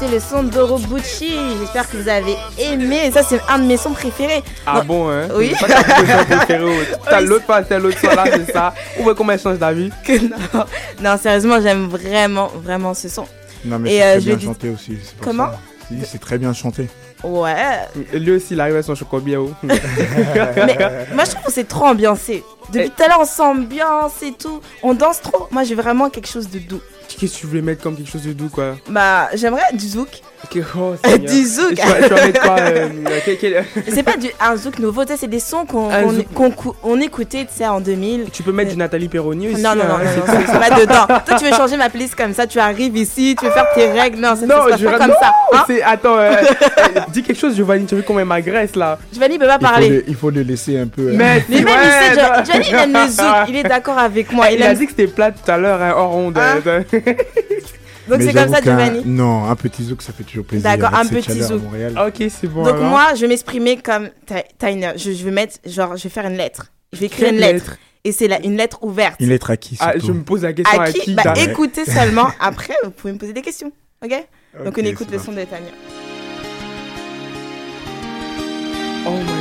C'était le son d'Oro Bucci. J'espère que vous avez aimé. Ça c'est un de mes sons préférés. Ah Donc- bon, hein? Oui. T'as l'autre pas, t'as l'autre soit là, c'est ça. Ou bien comment elle change d'avis? Non. non, sérieusement, j'aime vraiment, vraiment ce son. Non, mais Et, c'est euh, très je lui bien dit- chanté aussi. Comment? Si, C'est très bien chanté. Ouais. Lui aussi, il arrive à son chocobia. oh. Mais moi, je trouve que c'est trop ambiancé. Depuis tout à l'heure, on s'ambiance et tout. On danse trop. Moi, j'ai vraiment quelque chose de doux. Qu'est-ce que tu voulais mettre comme quelque chose de doux, quoi Bah, j'aimerais du zouk. Oh, du zouk. Euh, quel- C'est pas du, un zouk nouveau, c'est des sons qu'on écoutait, tu sais, en 2000. Tu peux mettre du Nathalie Perroni aussi. Non, non, non, hein, non, c'est c'est c'est pas dedans. Toi, tu veux changer ma playlist comme ça, tu arrives ici, tu veux faire tes règles. Non, je pas non, comme ça. Hein c'est attends, euh, euh, dis quelque chose, Giovanni. Tu veux qu'on m'agresse là? Giovanni peut pas Il faut, parler. le, il faut le laisser un peu. hein. Mais Mais même, ouais, il sait, aime le zouk. Il est d'accord avec moi. Il, a dit que c'était plat tout à l'heure, hors onde. Donc, c'est comme ça, Giovanni. Non, un petit zouk, ça fait toujours plaisir. D'accord, un petit zouk. Ok, c'est bon. Donc, alors. moi, je vais m'exprimer comme Tyner. Je, je vais mettre, genre, je vais faire une lettre. Je vais écrire une lettre. lettre Et c'est la- une lettre ouverte. Une lettre à qui Ah, je me pose la question à, À qui Bah, écoutez seulement. Après, vous pouvez me poser des questions. Ok Donc, on écoute le son de Tania. Oh my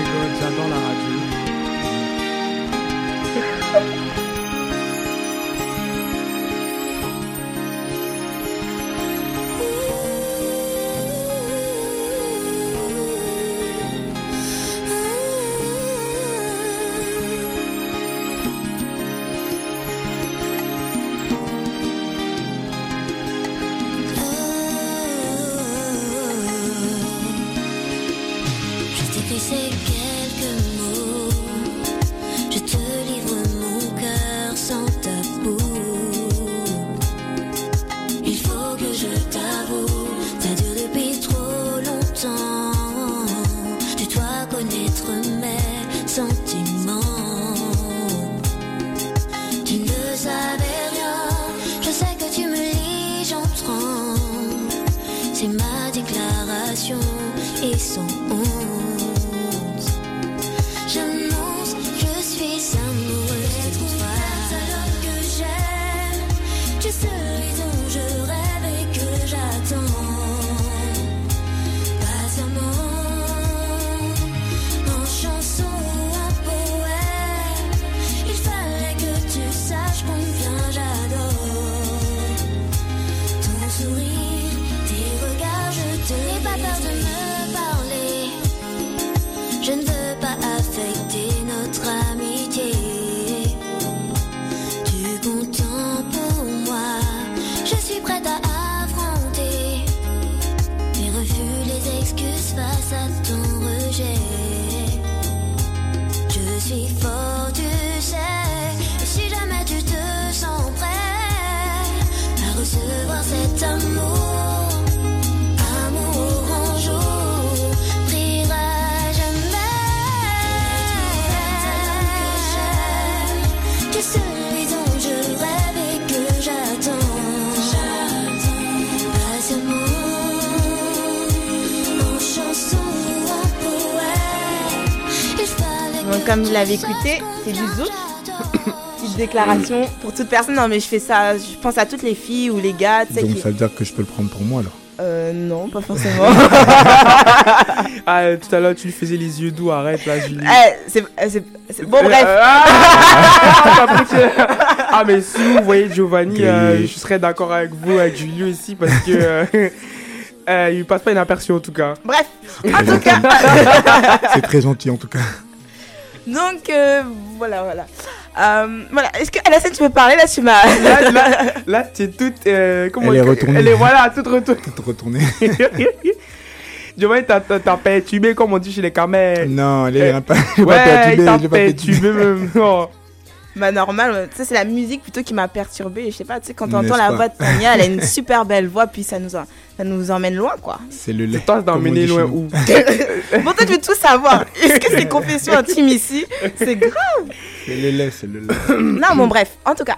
vous l'avez écouté, c'est du zouk. Petite déclaration pour toute personne. Non, mais je fais ça, je pense à toutes les filles ou les gars, tu sais, Donc qui. ça veut dire que je peux le prendre pour moi alors? Euh, non, pas forcément. Ah, euh, tout à l'heure, tu lui faisais les yeux doux, arrête là, Julie. Eh, c'est, eh, c'est- c'est- Bon, Euh, bref. ah, t'as pris que- ah, mais si vous voyez Giovanni, Grillé. euh, je serais d'accord avec vous, avec Julie aussi, parce que. euh, euh, il passe pas inaperçu en tout cas. Bref, en tout cas. C'est très gentil en tout cas. Donc, euh, voilà, voilà. Euh, voilà. Est-ce que, Alassane, tu peux parler là Tu m'as. Là, là, là tu es toute. euh, comment Elle est retournée. Elle est, voilà, toute retournée. Toute retournée. Giovanni, t'as t'as- t'as perturbé, comme on dit chez les camels. Non, elle est pas, je l'ai Ouais, pas perturbé, il t'a je l'ai pas perturbé. même. Oh. Bah normal, tu sais, c'est la musique plutôt qui m'a perturbée. Je sais pas, tu sais, quand N'est-ce t'entends la voix de Tania, elle a une super belle voix, puis ça nous, en- ça nous emmène loin, quoi. C'est le lait. Toi, d'emmener loin où? bon, toi, tu veux tout savoir. Est-ce que c'est confession intime ici? C'est grave. C'est le lait, c'est le lait. non, bon, bref, en tout cas.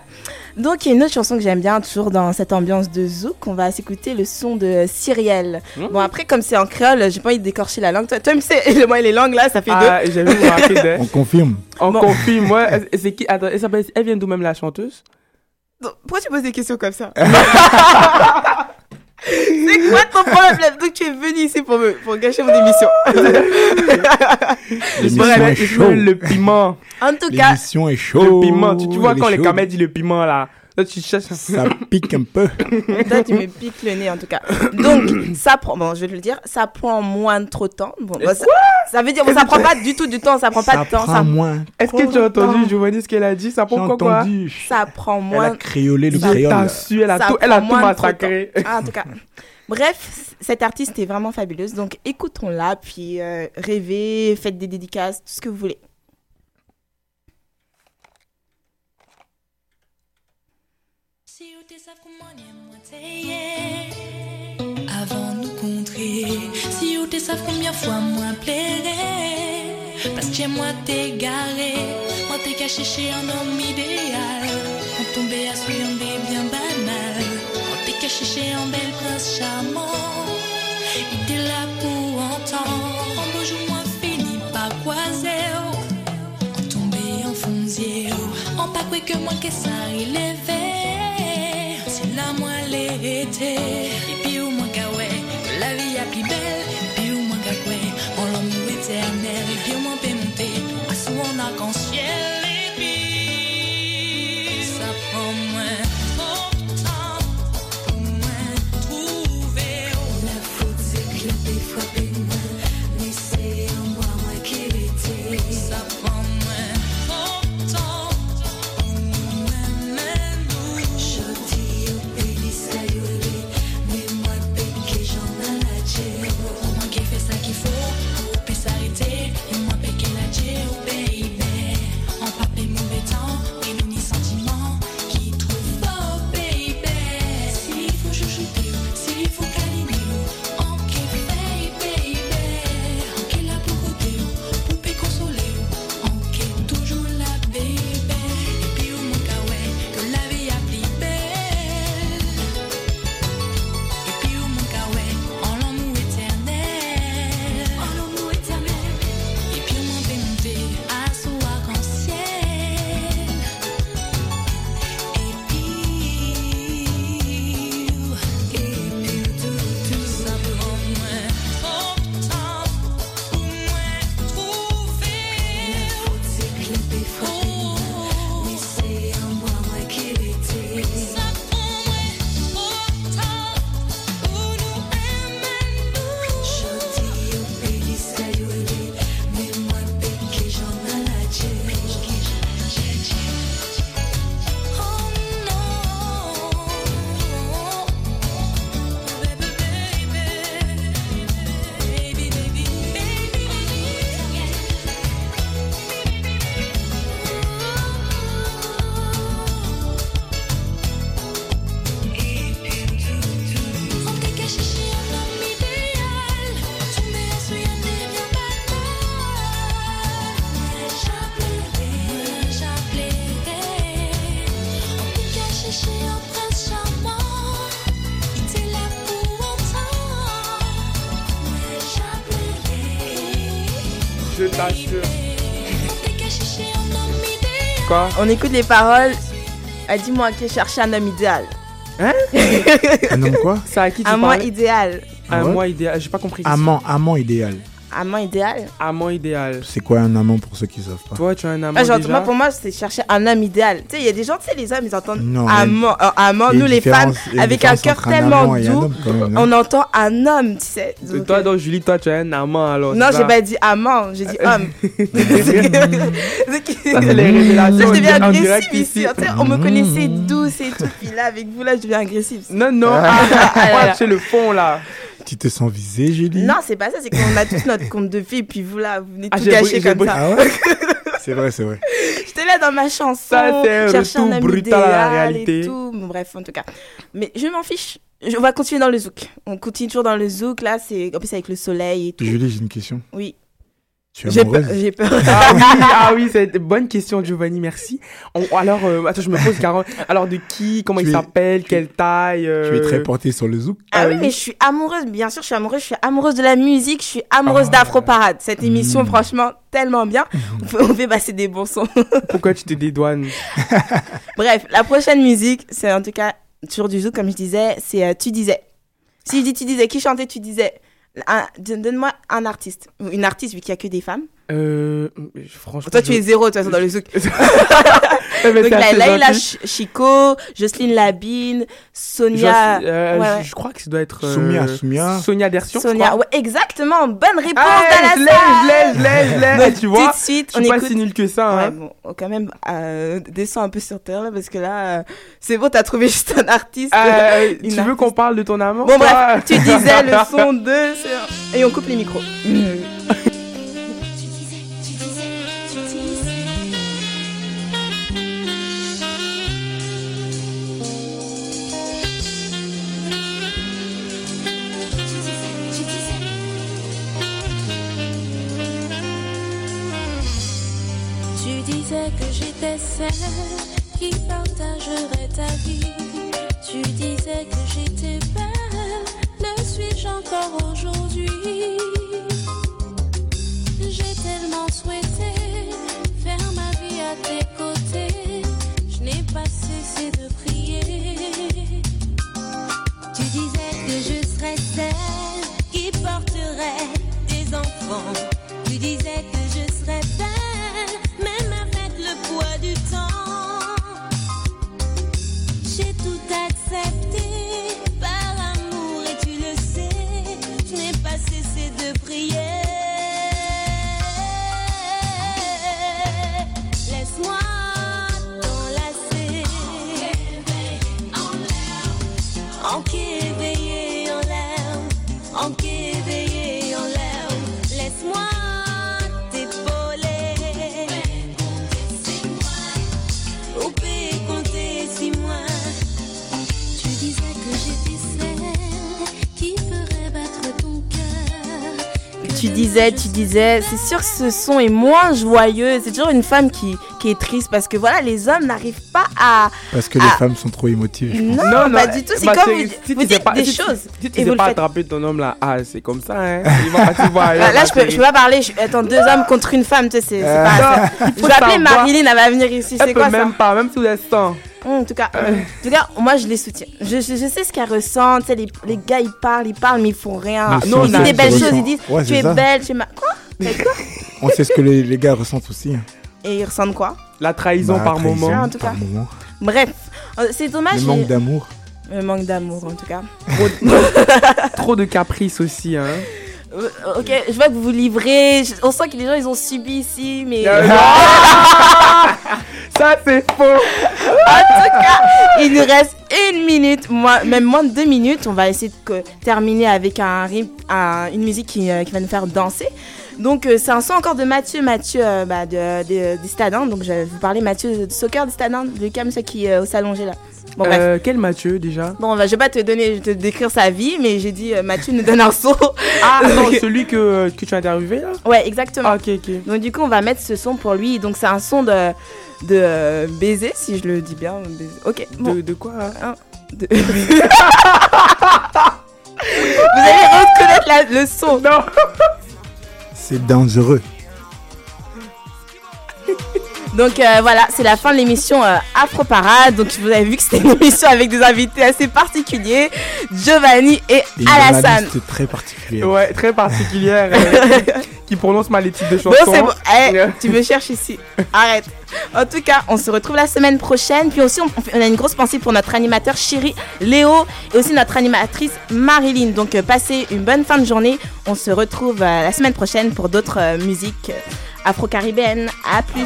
Donc, il y a une autre chanson que j'aime bien, toujours dans cette ambiance de zouk. On va s'écouter le son de Cyrielle. Mmh. Bon, après, comme c'est en créole, j'ai pas envie de décorcher la langue. Toi, toi, tu sais, moi, les langues là, ça fait Ah, deux. j'avais. On confirme. On Bon. confirme, ouais. Elle- C'est qui? Attends, elle, vient d'où même la chanteuse? Pourquoi tu poses des questions comme ça? C'est Quoi ton problème? Donc tu es venu ici pour, me, pour gâcher mon émission. L'émission Bref, est chaude. Le piment. En tout cas, L'émission est chaude. Le piment. Tu, tu vois quand les. Kamel disent le piment là. Là, tu cherches. Ça pique un peu. toi tu me piques le nez en tout cas. Donc ça prend, bon je vais te le dire, ça prend moins de trop de temps. Bon, bah, ça, ça veut dire, bon, ça prend pas du tout du temps, ça prend pas Ça de temps. prend ça moins. Est-ce que tu as entendu, Giovanni, ce qu'elle a dit? Ça prend quoi. Ça prend Elle moins. a créolé le créole. T'as su, elle a ça tout, elle a tout massacré. Ah, en tout cas. Bref, cette artiste est vraiment fabuleuse. Donc écoutons-la, puis euh, rêvez, faites des dédicaces, tout ce que vous voulez. Si ou te sav kouman ye mwen te ye Avan nou kontre Si ou te sav koumyan fwa mwen plere Paske mwen te gare Mwen te ka chèche an om ideal Mwen tombe a sou yon de bien banal. Mwen te ka chèche an bel prins charmant. Ide la pou antan An bojou mwen fini pa kwaze An tombe an fonzie An pa kwe ke mwen ke sa rileve Si la mwen l'érité Et puis ou mwen ka wè que La vie a plus belle. Et puis ou mwen ka kwe En l'amour éternel Et puis ou mwen pe monte A sou an arc-en-ciel Je t'assure. Un Quoi On écoute les paroles. Elle dit moi qui cherche un homme idéal. Hein Un homme quoi à qui tu Un moi idéal. Un Ah ouais moi idéal. J'ai pas compris. Amant, amant idéal. Amant idéal. Amant idéal. C'est quoi un amant pour ceux qui savent pas? Toi, tu as un amant Ah, genre, déjà? moi, pour moi, c'est chercher un homme idéal. Tu sais, il y a des gens, tu sais, les hommes, ils entendent Non, amant, euh, amant. Nous, les femmes, avec un cœur tellement un doux, homme, on entend un homme, tu sais. Et toi, donc, Julie, toi, tu as un amant alors. Non, j'ai pas dit amant, j'ai dit homme. Ça, c'est les révélations Là, je deviens agressive ici. on me connaissait douce et tout. Puis là, avec vous, là, je deviens agressive. Non, non. Ah, ah, ah, là. c'est le fond là. Tu te sens visé, Julie? Non, c'est pas ça, c'est qu'on a tous notre compte de filles, puis vous là, vous venez Ah, tout gâcher comme ça. Ah ouais? C'est vrai, c'est vrai. J'étais là dans ma chanson, Ça, chercher un homme brutal à la idéal réalité. Et tout. Bon, bref, en tout cas. Mais je m'en fiche. Je, on va continuer dans le zouk. On continue toujours dans le zouk, là, c'est en plus avec le soleil et tout. Julie, j'ai une question. Oui. J'ai peur. Ah oui, ah oui, c'est une bonne question, Giovanni, merci. On- alors, euh, attends, je me pose carrément. Alors, de qui Comment Tu il s'appelle Quelle taille euh, Tu es très portée sur le zouk. Ah oui, mais je suis amoureuse, bien sûr, je suis amoureuse, je suis amoureuse de la musique, je suis amoureuse d'Afro Parade. Cette émission, Mm. franchement, tellement bien. On fait, on fait passer des bons sons. Pourquoi tu te dédouanes? Bref, la prochaine musique, c'est en tout cas toujours du zouk, comme je disais, c'est euh, Tu disais. Si je dis, tu disais qui chantait, tu disais? Donne-moi un artiste. Une artiste, vu qu'il n'y a que des femmes. Euh, franchement. Toi, tu je- es zéro, de toute façon, dans le zouk. Donc, là. Ch- Chico, Jocelyne Labine, Sonia. Je, euh, Ouais, je- ouais. je crois que ça doit être. euh, Soumia, Soumia. Sonia Dersion. Sonia, ouais, exactement. Bonne réponse, Ah, je l'ai, je l'ai, je l'ai, je l'ai. Donc, Tu vois, Tout de suite, je on suis pas écoute. si nul que ça. Ouais, hein. bon, oh, quand même, euh, descends un peu sur terre, là, parce que là, euh, c'est bon, t'as trouvé juste un artiste. Euh, tu veux qu'on parle de ton amour Bon, bref, tu disais le son de. Et on coupe les micros. Qui partagerait ta vie. Disais, tu disais, c'est sûr que ce son est moins joyeux. C'est toujours une femme qui, qui est triste parce que voilà, les hommes n'arrivent pas à. Parce que les femmes sont trop émotives. je pense. Non, pas du tout. C'est bah, comme c'est- vous, si vous dites pas- des si choses. Si tu vous pas attraper ton homme là, ah, c'est comme ça, hein. Il va pas te voir. Ah, là, je peux, je peux pas parler. Je, attends, deux hommes contre une femme, tu sais, c'est c'est Euh, pas. non, c'est- il Je vais appeler. Marilyn, elle va venir ici. Elle C'est peut quoi même ça? pas, même sous l'instant. Hum, En tout cas, en tout cas, moi je les soutiens. Je, je, je sais ce qu'elles ressentent. tu sais, Les, les gars ils parlent, ils parlent, mais ils font rien. Ils disent des belles choses, ils disent Ouais, tu es ça. belle, tu es ma. Quoi? On sait ce que les, les gars ressentent aussi. hein. Et ils ressentent quoi? La trahison Bah, par trahison, moment. en tout cas. par moment. Bref, euh, c'est dommage. Le manque d'amour. Le manque d'amour en tout cas. Trop de caprices aussi, hein. Euh, ok, je vois que vous vous livrez. On sent que les gens ils ont subi ici, mais. Euh, Ça c'est faux. En tout cas, il nous reste une minute, moi, même moins de deux minutes. On va essayer de terminer avec un, rythme- un- une musique qui, euh, qui va nous faire danser. Donc, euh, c'est un son encore de Mathieu, Mathieu bah, de, de- des Stadins. Donc, je vais vous parler Mathieu de soccer des Stadins, le cam, qui est au salongé là. Bon. Euh, quel Mathieu déjà Bon, bah, je vais pas te donner, te décrire sa vie, mais j'ai dit euh, Mathieu nous donne un son. Ah non, celui que, que tu as interviewé là Ouais, exactement. Ah, ok, ok. Donc du coup, on va mettre ce son pour lui. Donc c'est un son de de euh, baiser, si je le dis bien. baiser. Ok. Bon. De, de quoi hein Un, deux. Vous allez reconnaître la- le son. Non. C'est dangereux. Donc euh, voilà, c'est la fin de l'émission euh, Afro Parade. Donc vous avez vu que c'était une émission avec des invités assez particuliers, Giovanni et Alassane. journaliste très particulière. Ouais, très particulière. euh, qui prononce mal les titres de chansons. Bon, c'est bon. Eh, tu me cherches ici. Arrête. En tout cas, on se retrouve la semaine prochaine. Puis aussi, on, on a une grosse pensée pour notre animateur Chéri Léo et aussi notre animatrice Marilyn. Donc, passez une bonne fin de journée. On se retrouve euh, la semaine prochaine pour d'autres euh, musiques afro-caribéennes. À plus.